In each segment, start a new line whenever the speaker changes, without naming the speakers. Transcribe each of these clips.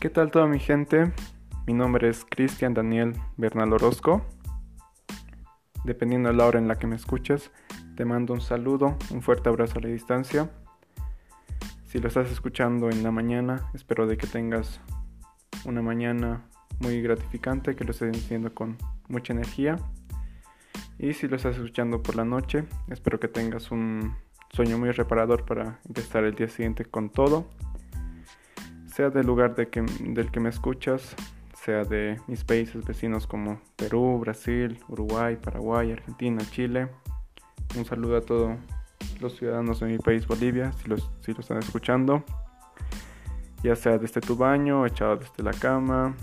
¿Qué tal toda mi gente? Mi nombre es Cristian Daniel Bernal Orozco. Dependiendo de la hora en la que me escuches, te mando un saludo, un fuerte abrazo a la distancia. Si lo estás escuchando en la mañana, espero de que tengas una mañana muy gratificante, que lo estés haciendo con mucha energía. Y si lo estás escuchando por la noche, espero que tengas un sueño muy reparador para empezar el día siguiente con todo sea del lugar del que me escuchas, sea de mis países vecinos como Perú, Brasil, Uruguay, Paraguay, Argentina, Chile. Un saludo a todos los ciudadanos de mi país Bolivia, si los, si lo están escuchando. Ya sea desde tu baño, echado desde la cama,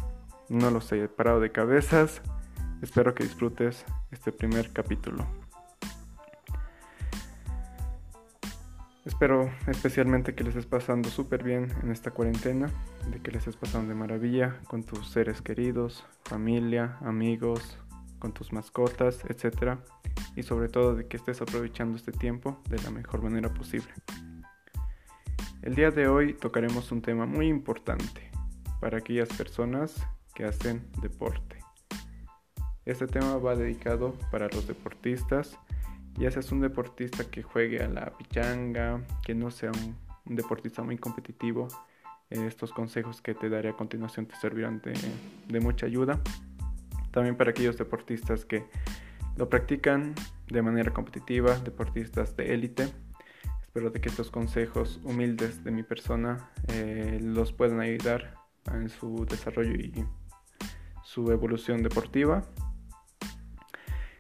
no lo sé, parado de cabezas. Espero que disfrutes este primer capítulo. Espero especialmente que les estés pasando súper bien en esta cuarentena, de que les estés pasando de maravilla con tus seres queridos, familia, amigos, con tus mascotas, etc. Y sobre todo de que estés aprovechando este tiempo de la mejor manera posible. El día de hoy tocaremos un tema muy importante para aquellas personas que hacen deporte. Este tema va dedicado para los deportistas ya seas un deportista que juegue a la pichanga, que no sea un, deportista muy competitivo, estos consejos que te daré a continuación te servirán de, de mucha ayuda. También para aquellos deportistas que lo practican de manera competitiva, deportistas de élite. Espero de que estos consejos humildes de mi persona eh, los puedan ayudar en su desarrollo y su evolución deportiva.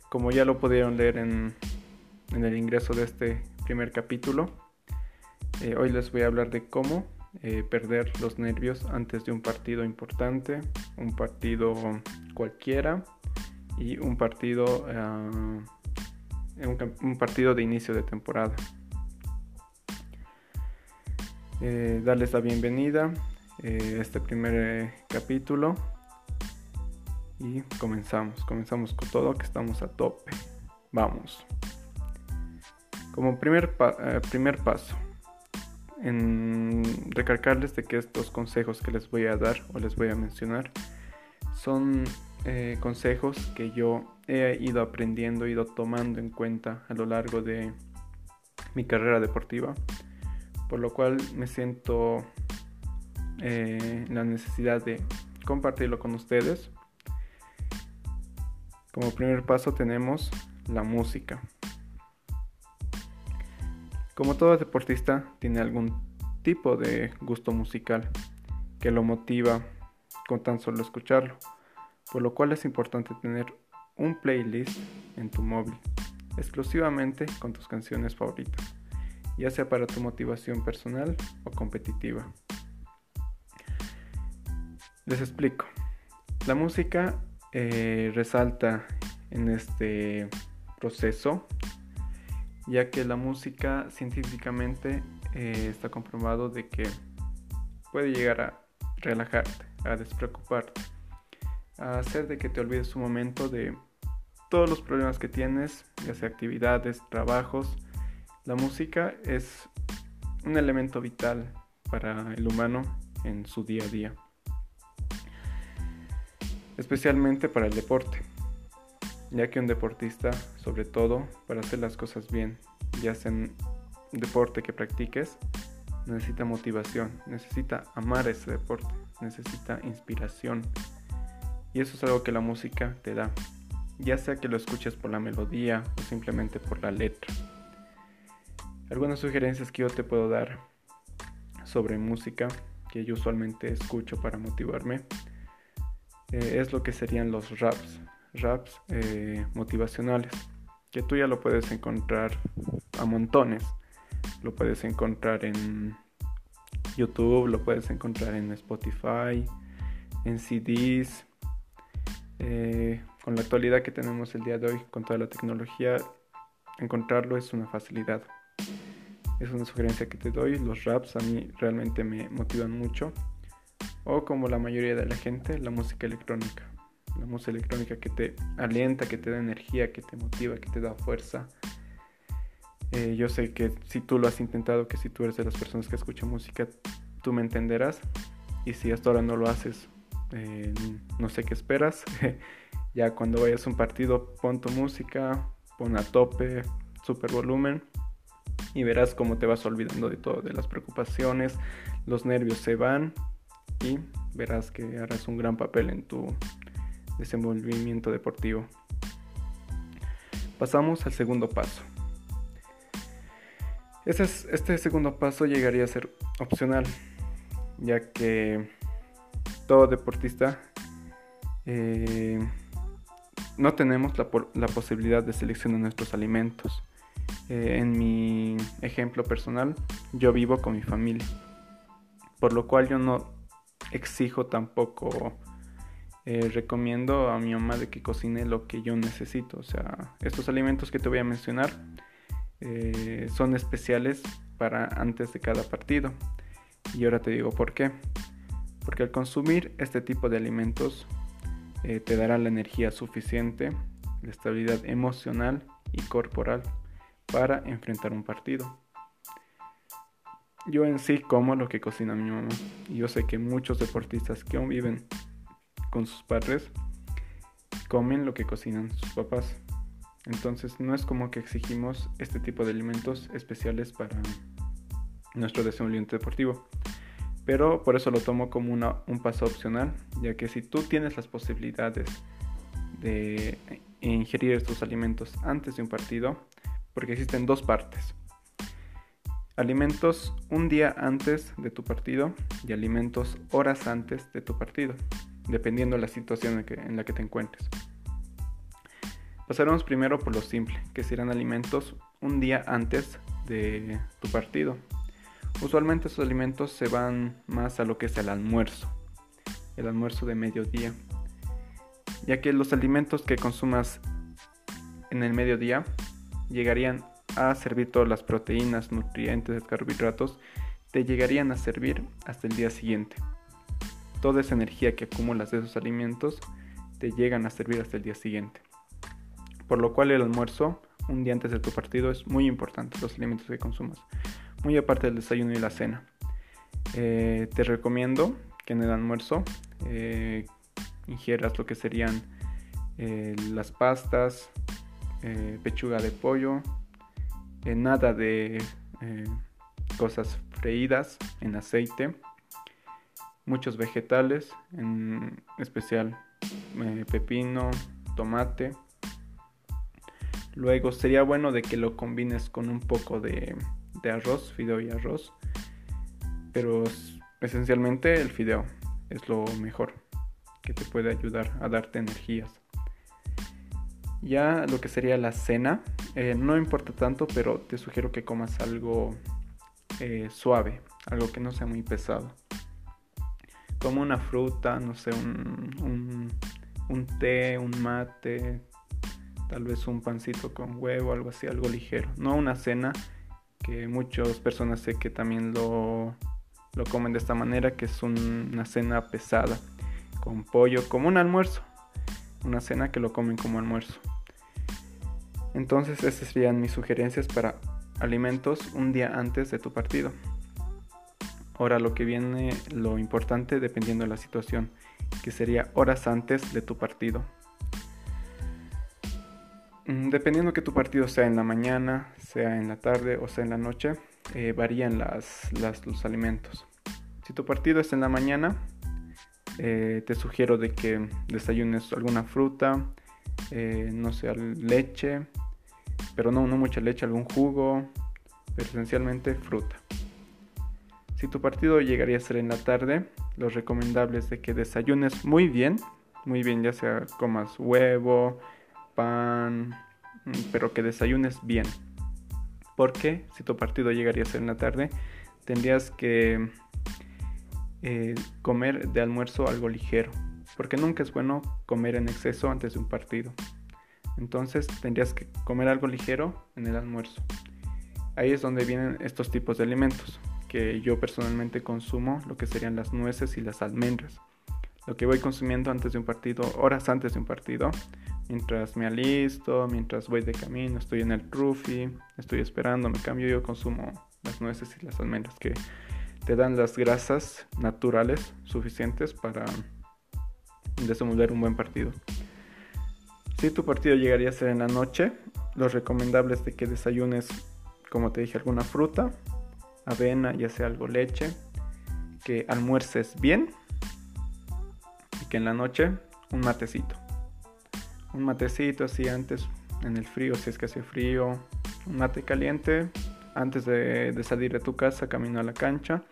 Como ya lo pudieron leer en en el ingreso de este primer capítulo. Eh, hoy les voy a hablar de cómo eh, perder los nervios antes de un partido importante, un partido cualquiera y un partido, uh, un, partido de inicio de temporada. Eh, darles la bienvenida a este primer capítulo y comenzamos, comenzamos con todo que estamos a tope. Vamos. Como primer, eh, primer paso, en recalcarles de que estos consejos que les voy a dar o les voy a mencionar son eh, consejos que yo he ido aprendiendo, ido tomando en cuenta a lo largo de mi carrera deportiva, por lo cual me siento eh, la necesidad de compartirlo con ustedes. Como primer paso tenemos la música. Como todo deportista, tiene algún tipo de gusto musical que lo motiva con tan solo escucharlo, por lo cual es importante tener un playlist en tu móvil, exclusivamente con tus canciones favoritas, ya sea para tu motivación personal o competitiva. Les explico. La música eh, resalta en este proceso ya que la música científicamente eh, está comprobado de que puede llegar a relajarte, a despreocuparte, a hacer de que te olvides un momento de todos los problemas que tienes, ya sea actividades, trabajos. La música es un elemento vital para el humano en su día a día, especialmente para el deporte ya que un deportista, sobre todo para hacer las cosas bien, ya sea en deporte que practiques, necesita motivación, necesita amar ese deporte, necesita inspiración. Y eso es algo que la música te da, ya sea que lo escuches por la melodía o simplemente por la letra. Algunas sugerencias que yo te puedo dar sobre música que yo usualmente escucho para motivarme eh, es lo que serían los raps raps eh, motivacionales, que tú ya lo puedes encontrar a montones. Lo puedes encontrar en YouTube, lo puedes encontrar en Spotify, en CDs. Eh, con la actualidad que tenemos el día de hoy, con toda la tecnología, encontrarlo es una facilidad. Es una sugerencia que te doy. Los raps a mí realmente me motivan mucho. O como la mayoría de la gente, la música electrónica la música electrónica que te alienta, que te da energía, que te motiva, que te da fuerza. Eh, yo sé que si tú lo has intentado, que si tú eres de las personas que escuchan música, tú me entenderás. y si hasta ahora no lo haces, eh, no sé qué esperas. ya cuando vayas a un partido, pon tu música, pon a tope, super volumen y verás cómo te vas olvidando de todo, de las preocupaciones, los nervios se van y verás que harás un gran papel en tu desenvolvimiento deportivo. Pasamos al segundo paso. Este, segundo paso llegaría a ser opcional, ya que todo deportista eh, no tenemos la, la, posibilidad de seleccionar nuestros alimentos. Eh, en mi ejemplo personal, yo vivo con mi familia, por lo cual yo no exijo tampoco, eh, recomiendo a mi mamá de que cocine lo que yo necesito. O sea, estos alimentos que te voy a mencionar eh, son especiales para antes de cada partido. Y ahora te digo por qué. Porque al consumir este tipo de alimentos eh, te dará la energía suficiente, la estabilidad emocional y corporal para enfrentar un partido. Yo en sí como lo que cocina mi mamá. Y yo sé que muchos deportistas que aún viven con sus padres comen lo que cocinan sus papás. Entonces no es como que exigimos este tipo de alimentos especiales para nuestro desenvolvimiento deportivo. Pero por eso lo tomo como un paso opcional, ya que si tú tienes las posibilidades de ingerir estos alimentos antes de un partido, porque existen dos partes. Alimentos un día antes de tu partido y alimentos horas antes de tu partido, dependiendo de la situación en la que te encuentres. Pasaremos primero por lo simple, que serán alimentos un día antes de tu partido. Usualmente esos alimentos se van más a lo que es el almuerzo, el almuerzo de mediodía, ya que los alimentos que consumas en el mediodía llegarían a servir todas las proteínas, nutrientes, carbohidratos, te llegarían a servir hasta el día siguiente. Toda esa energía que acumulas de esos alimentos te llegan a servir hasta el día siguiente por lo cual el almuerzo un día antes de tu partido es muy importante, los alimentos que consumas, muy aparte del desayuno y la cena. Eh, te recomiendo que en el almuerzo eh, ingieras lo que serían eh, las pastas, pechuga de pollo, nada de cosas freídas en aceite, muchos vegetales, en especial pepino, tomate, Luego sería bueno de que lo combines con un poco de, arroz, fideo y arroz. Pero esencialmente el fideo es lo mejor que te puede ayudar a darte energías. Ya lo que sería la cena, eh, no importa tanto, pero te sugiero que comas algo eh, suave, algo que no sea muy pesado. Como una fruta, no sé, un, un té, un mate, tal vez un pancito con huevo, algo así, algo ligero. No una cena, que muchas personas sé que también lo, lo comen de esta manera, que es una cena pesada, con pollo, como un almuerzo. Una cena que lo comen como almuerzo. Entonces, esas serían mis sugerencias para alimentos un día antes de tu partido. Ahora lo que viene, lo importante dependiendo de la situación, que sería horas antes de tu partido. Mm, dependiendo que tu partido sea en la mañana, sea en la tarde o sea en la noche, eh, varían las, los alimentos. Si tu partido es en la mañana, eh, te sugiero de que desayunes alguna fruta, eh, no sé, leche, pero no, no mucha leche, algún jugo, pero esencialmente fruta. Si tu partido llegaría a ser en la tarde, lo recomendable es de que desayunes muy bien, muy bien, ya sea comas huevo, pan, mm, pero que desayunes bien. Porque si tu partido llegaría a ser en la tarde, tendrías que eh, comer de almuerzo algo ligero. Porque nunca es bueno comer en exceso antes de un partido. Entonces tendrías que comer algo ligero en el almuerzo. Ahí es donde vienen estos tipos de alimentos que yo personalmente consumo, lo que serían las nueces y las almendras. Lo que voy consumiendo antes de un partido, horas antes de un partido, mientras me alisto, mientras voy de camino, estoy en el rufi, estoy esperando, me cambio, yo consumo las nueces y las almendras que te dan las grasas naturales suficientes para desenvolver un buen partido. Si tu partido llegaría a ser en la noche, lo recomendable es de que desayunes, como te dije, alguna fruta, avena, ya sea algo leche, que almuerces bien y que en la noche un matecito. Un matecito así antes en el frío, si es que hace frío, un mate caliente antes de, salir de tu casa, camino a la cancha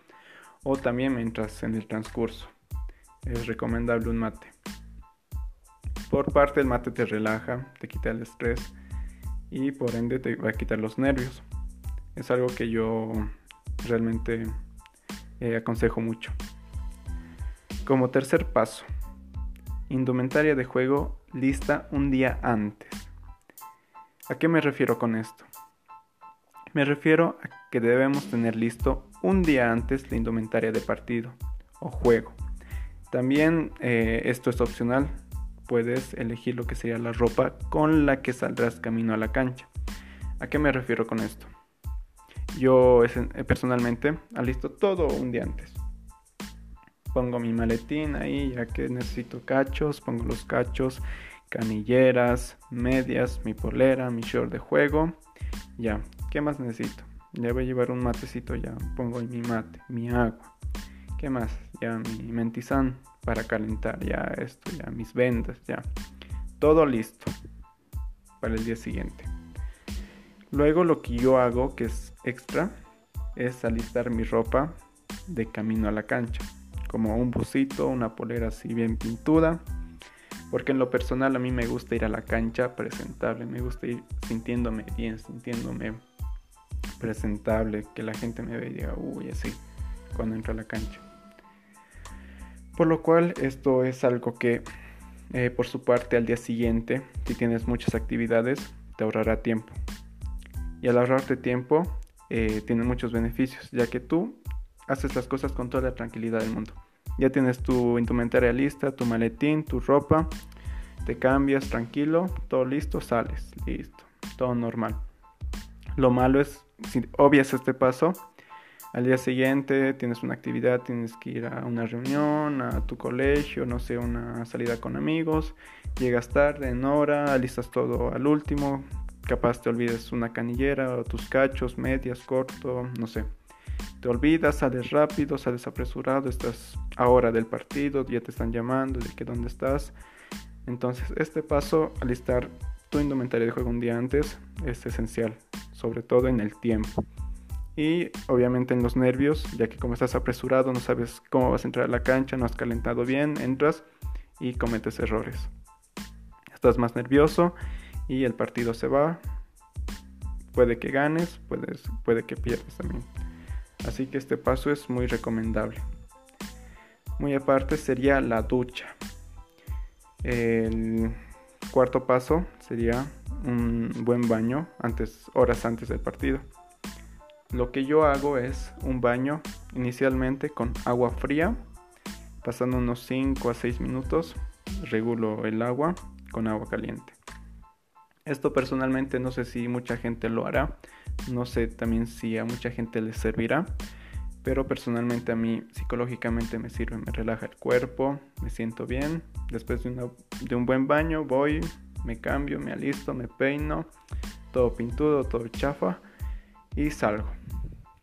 o también mientras en el transcurso. Es recomendable un mate. Por parte el mate te relaja, te quita el estrés y por ende te va a quitar los nervios. Es algo que yo realmente eh, aconsejo mucho. Como tercer paso, indumentaria de juego lista un día antes. ¿A qué me refiero con esto? Me refiero a que debemos tener listo un día antes la indumentaria de partido o juego. También eh, esto es opcional, puedes elegir lo que sería la ropa con la que saldrás camino a la cancha. ¿A qué me refiero con esto? Yo eh, personalmente alisto todo un día antes. Pongo mi maletín ahí ya que necesito cachos, pongo los cachos, canilleras, medias, mi polera, mi short de juego. Ya, ¿qué más necesito? Ya voy a llevar un matecito, ya pongo mi mate, mi agua. ¿Qué más? Ya mi mentizán para calentar, ya esto, ya mis vendas, ya. Todo listo para el día siguiente. Luego lo que yo hago, que es extra, es alistar mi ropa de camino a la cancha. Como un busito, una polera así bien pintuda. Porque en lo personal a mí me gusta ir a la cancha presentable. Me gusta ir sintiéndome bien, sintiéndome presentable, que la gente me vea y diga, uy, así, cuando entro a la cancha. Por lo cual esto es algo que eh, por su parte al día siguiente, si tienes muchas actividades, te ahorrará tiempo. Y al ahorrarte tiempo, eh, tiene muchos beneficios, ya que tú haces las cosas con toda la tranquilidad del mundo. Ya tienes tu indumentaria lista, tu maletín, tu ropa, te cambias tranquilo, todo listo, sales, listo, todo normal. Lo malo es si obvias este paso, al día siguiente tienes una actividad, tienes que ir a una reunión, a tu colegio, no sé, una salida con amigos, llegas tarde, en hora, alistas todo al último, capaz te olvides una canillera o tus cachos, medias, corto, no sé. Te olvidas, sales rápido, sales apresurado, estás ahora del partido, ya te están llamando de que dónde estás. Entonces, este paso, alistar tu indumentaria de juego un día antes, es esencial sobre todo en el tiempo. Y obviamente en los nervios, ya que como estás apresurado, no sabes cómo vas a entrar a la cancha, no has calentado bien, entras y cometes errores. Estás más nervioso y el partido se va. Puede que ganes, puedes, puede que pierdas también. Así que este paso es muy recomendable. Muy aparte sería la ducha. El cuarto paso sería un buen baño antes, horas antes del partido. Lo que yo hago es un baño inicialmente con agua fría, pasando unos 5 a 6 minutos, regulo el agua con agua caliente. Esto personalmente no sé si mucha gente lo hará, no sé también si a mucha gente le servirá, pero personalmente a mí psicológicamente me sirve, me relaja el cuerpo, me siento bien. Después de, de un buen baño voy, me cambio, me alisto, me peino, todo pintudo, todo chafa y salgo.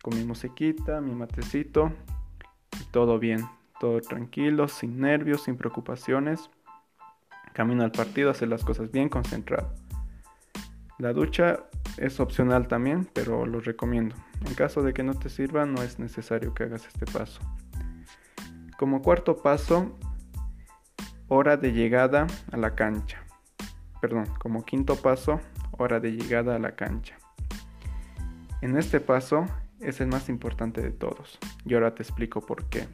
Con mi musiquita, mi matecito, todo bien, todo tranquilo, sin nervios, sin preocupaciones. Camino al partido, hacer las cosas bien concentrado. La ducha es opcional también, pero lo recomiendo. En caso de que no te sirva, no es necesario que hagas este paso. Como cuarto paso, hora de llegada a la cancha perdón, como quinto paso, hora de llegada a la cancha. En este paso es el más importante de todos y ahora te explico por qué.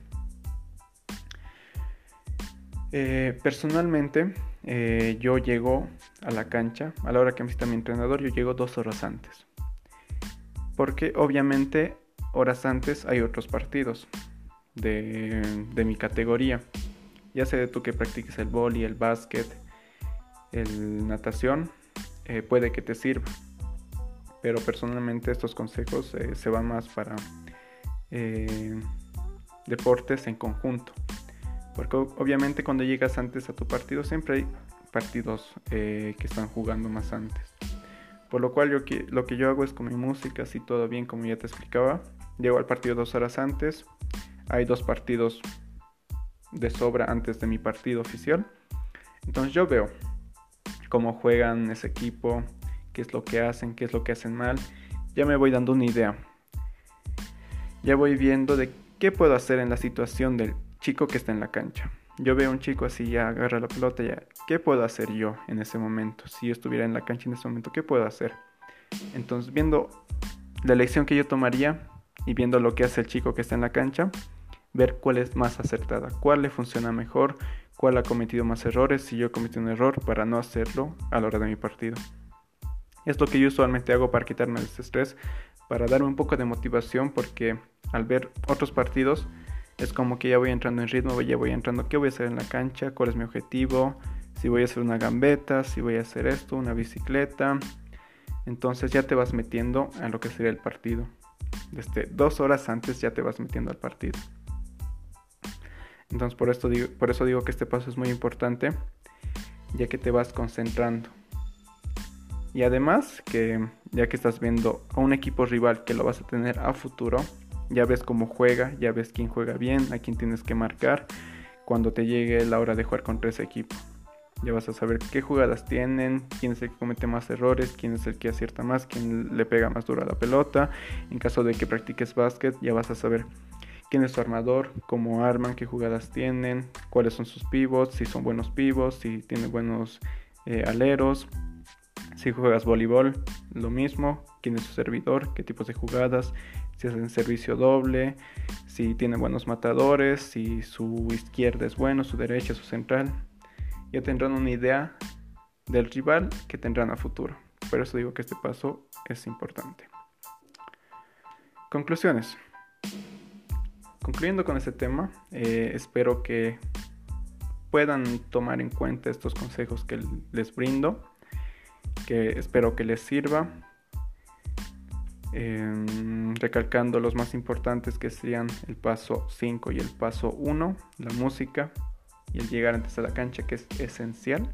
Eh, personalmente, eh, yo llego a la cancha, a la hora que me cita mi entrenador, yo llego dos horas antes. Porque obviamente horas antes hay otros partidos de, mi categoría. Ya sé tú que practiques el boli, el básquet, el natación eh, puede que te sirva. Pero personalmente estos consejos eh, se van más para deportes en conjunto. Porque obviamente cuando llegas antes a tu partido siempre hay partidos eh, que están jugando más antes. Por lo cual yo lo que yo hago es con mi música, así todo bien como ya te explicaba. Llego al partido dos horas antes. Hay dos partidos de sobra antes de mi partido oficial. Entonces yo veo cómo juegan ese equipo, qué es lo que hacen, qué es lo que hacen mal. Ya me voy dando una idea. Ya voy viendo de qué puedo hacer en la situación del chico que está en la cancha. Yo veo un chico así, ya agarra la pelota, ya, ¿qué puedo hacer yo en ese momento? Si yo estuviera en la cancha en ese momento, ¿qué puedo hacer? Entonces, viendo la elección que yo tomaría y viendo lo que hace el chico que está en la cancha, ver cuál es más acertada, cuál le funciona mejor, cuál ha cometido más errores, si yo he cometido un error para no hacerlo a la hora de mi partido. Es lo que yo usualmente hago para quitarme ese estrés, para darme un poco de motivación, porque al ver otros partidos es como que ya voy entrando en ritmo, ya voy entrando qué voy a hacer en la cancha, cuál es mi objetivo, si voy a hacer una gambeta, si voy a hacer esto, una bicicleta. Entonces ya te vas metiendo a lo que sería el partido. Desde dos horas antes ya te vas metiendo al partido. Entonces por, esto por eso digo que este paso es muy importante, ya que te vas concentrando. Y además que ya que estás viendo a un equipo rival que lo vas a tener a futuro, ya ves cómo juega, ya ves quién juega bien, a quién tienes que marcar cuando te llegue la hora de jugar contra ese equipo. Ya vas a saber qué jugadas tienen, quién es el que comete más errores, quién es el que acierta más, quién le pega más duro a la pelota. En caso de que practiques básquet, ya vas a saber quién es su armador, cómo arman, qué jugadas tienen, cuáles son sus pivots, si son buenos pivots, si tienen buenos eh, aleros. Si juegas voleibol, lo mismo, quién es su servidor, qué tipos de jugadas, si hacen servicio doble, si tiene buenos matadores, si su izquierda es bueno, su derecha, su central. Ya tendrán una idea del rival que tendrán a futuro. Por eso digo que este paso es importante. Conclusiones. Concluyendo con este tema, eh, espero que puedan tomar en cuenta estos consejos que les brindo, que espero que les sirva Em, recalcando los más importantes que serían el paso 5 y el paso 1, la música y el llegar antes a la cancha que es esencial.